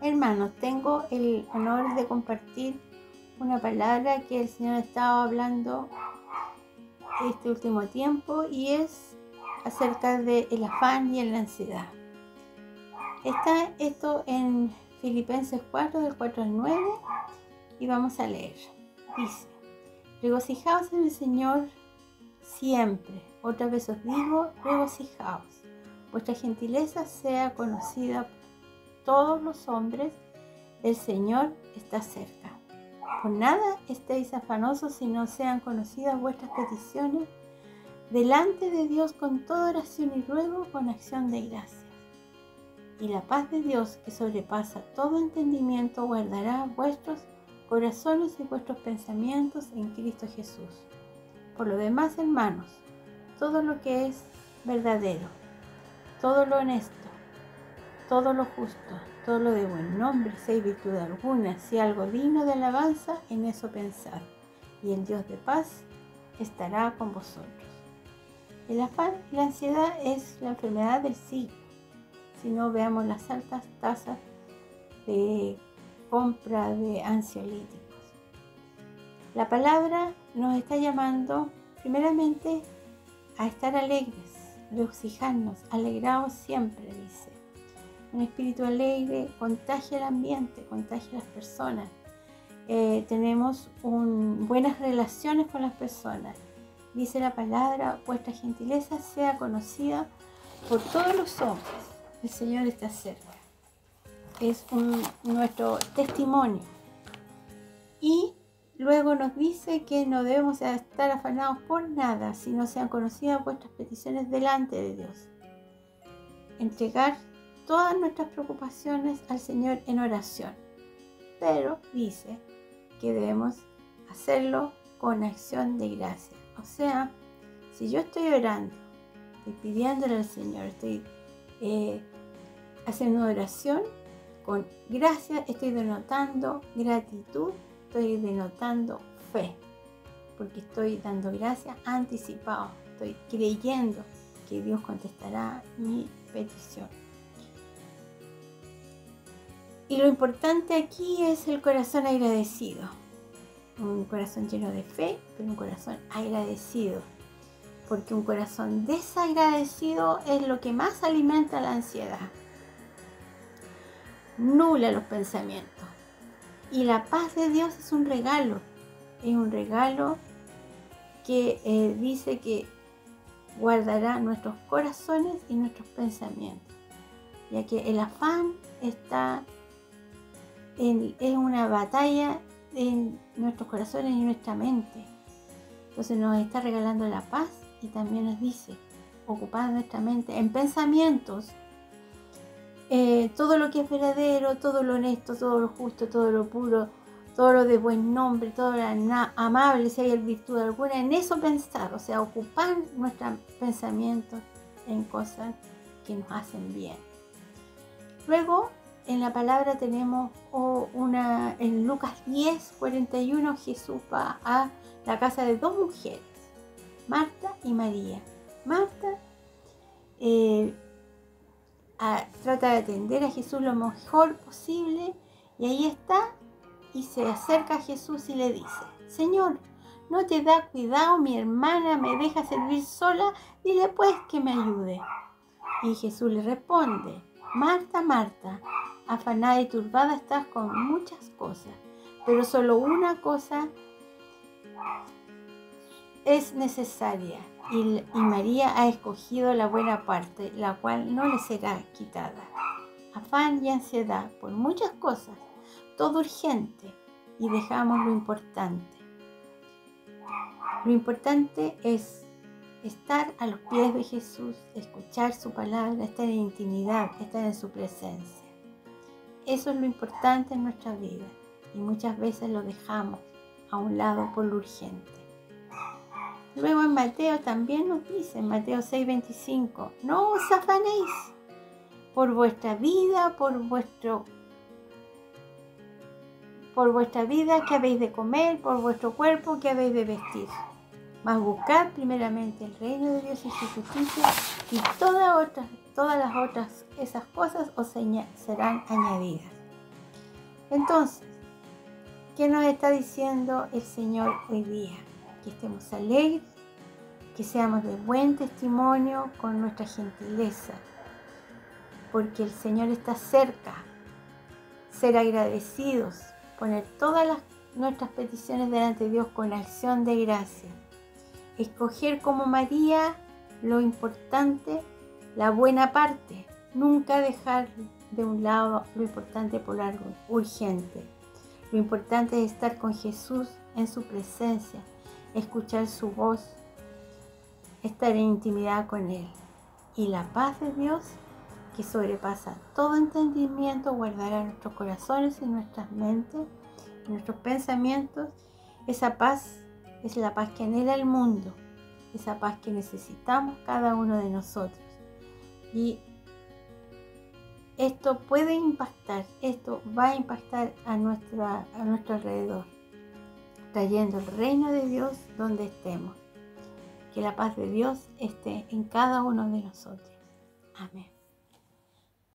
Hermanos, tengo el honor de compartir una palabra que el Señor estaba hablando este último tiempo y es acerca del afán y la ansiedad. Está esto en Filipenses 4, del 4 al 9, y vamos a leer. Dice, regocijaos en el Señor siempre. Otra vez os digo, regocijaos. Vuestra gentileza sea conocida por todos los hombres, el Señor está cerca. Por nada estéis afanosos si no sean conocidas vuestras peticiones delante de Dios con toda oración y ruego con acción de gracias. Y la paz de Dios que sobrepasa todo entendimiento guardará vuestros corazones y vuestros pensamientos en Cristo Jesús. Por lo demás, hermanos, todo lo que es verdadero, todo lo honesto, todo lo justo, todo lo de buen nombre, si hay virtud alguna, si algo digno de alabanza, en eso pensar. Y el Dios de paz estará con vosotros. El afán y la ansiedad es la enfermedad del siglo. Si no veamos las altas tasas de compra de ansiolíticos. La palabra nos está llamando primeramente a estar alegres, regocijarnos, alegrados siempre, dice un espíritu alegre contagia el ambiente, contagia las personas. Eh, tenemos buenas relaciones con las personas. Dice la palabra, vuestra gentileza sea conocida por todos los hombres. El Señor está cerca. Es nuestro testimonio. Y luego nos dice que no debemos estar afanados por nada, si no sean conocidas vuestras peticiones delante de Dios. Entregar todas nuestras preocupaciones al Señor en oración. Pero dice que debemos hacerlo con acción de gracia. O sea, si yo estoy orando, estoy pidiéndole al Señor, estoy eh, haciendo oración, con gracia estoy denotando gratitud, estoy denotando fe, porque estoy dando gracias anticipado, estoy creyendo que Dios contestará mi petición. Y lo importante aquí es el corazón agradecido. Un corazón lleno de fe, pero un corazón agradecido. Porque un corazón desagradecido es lo que más alimenta la ansiedad. Nula los pensamientos. Y la paz de Dios es un regalo. Es un regalo que eh, dice que guardará nuestros corazones y nuestros pensamientos. Ya que el afán está es una batalla en nuestros corazones y nuestra mente. Entonces nos está regalando la paz y también nos dice, ocupar nuestra mente en pensamientos, eh, todo lo que es verdadero, todo lo honesto, todo lo justo, todo lo puro, todo lo de buen nombre, todo lo amable, si hay virtud alguna, en eso pensar, o sea, ocupar nuestros pensamientos en cosas que nos hacen bien. Luego en la palabra tenemos una, en Lucas 10, 41, Jesús va a la casa de dos mujeres, Marta y María. Marta eh, trata de atender a Jesús lo mejor posible y ahí está y se acerca a Jesús y le dice, Señor, no te da cuidado, mi hermana me deja servir sola, dile pues que me ayude. Y Jesús le responde, Marta, Marta, afanada y turbada estás con muchas cosas, pero solo una cosa es necesaria y, María ha escogido la buena parte, la cual no le será quitada. Afán y ansiedad por muchas cosas, todo urgente y dejamos lo importante. Lo importante es estar a los pies de Jesús, escuchar su palabra, estar en intimidad, estar en su presencia. Eso es lo importante en nuestra vida y muchas veces lo dejamos a un lado por lo urgente. Luego en Mateo también nos dice, en Mateo 6:25, no os afanéis por vuestra vida, por vuestro por vuestra vida que habéis de comer, por vuestro cuerpo que habéis de vestir. Mas buscad primeramente el reino de Dios y su justicia y todas, otras, todas las otras esas cosas os serán añadidas. Entonces, ¿qué nos está diciendo el Señor hoy día? Que estemos alegres, que seamos de buen testimonio con nuestra gentileza, porque el Señor está cerca. Ser agradecidos, poner todas nuestras peticiones delante de Dios con acción de gracia. Escoger como María lo importante, la buena parte. Nunca dejar de un lado lo importante por algo urgente. Lo importante es estar con Jesús en su presencia, escuchar su voz, estar en intimidad con Él. Y la paz de Dios, que sobrepasa todo entendimiento, guardará nuestros corazones y nuestras mentes, nuestros pensamientos. Esa paz es la paz que anhela el mundo, esa paz que necesitamos cada uno de nosotros. Y esto puede impactar, esto va a impactar a, nuestra, a nuestro alrededor, trayendo el reino de Dios donde estemos. Que la paz de Dios esté en cada uno de nosotros. Amén.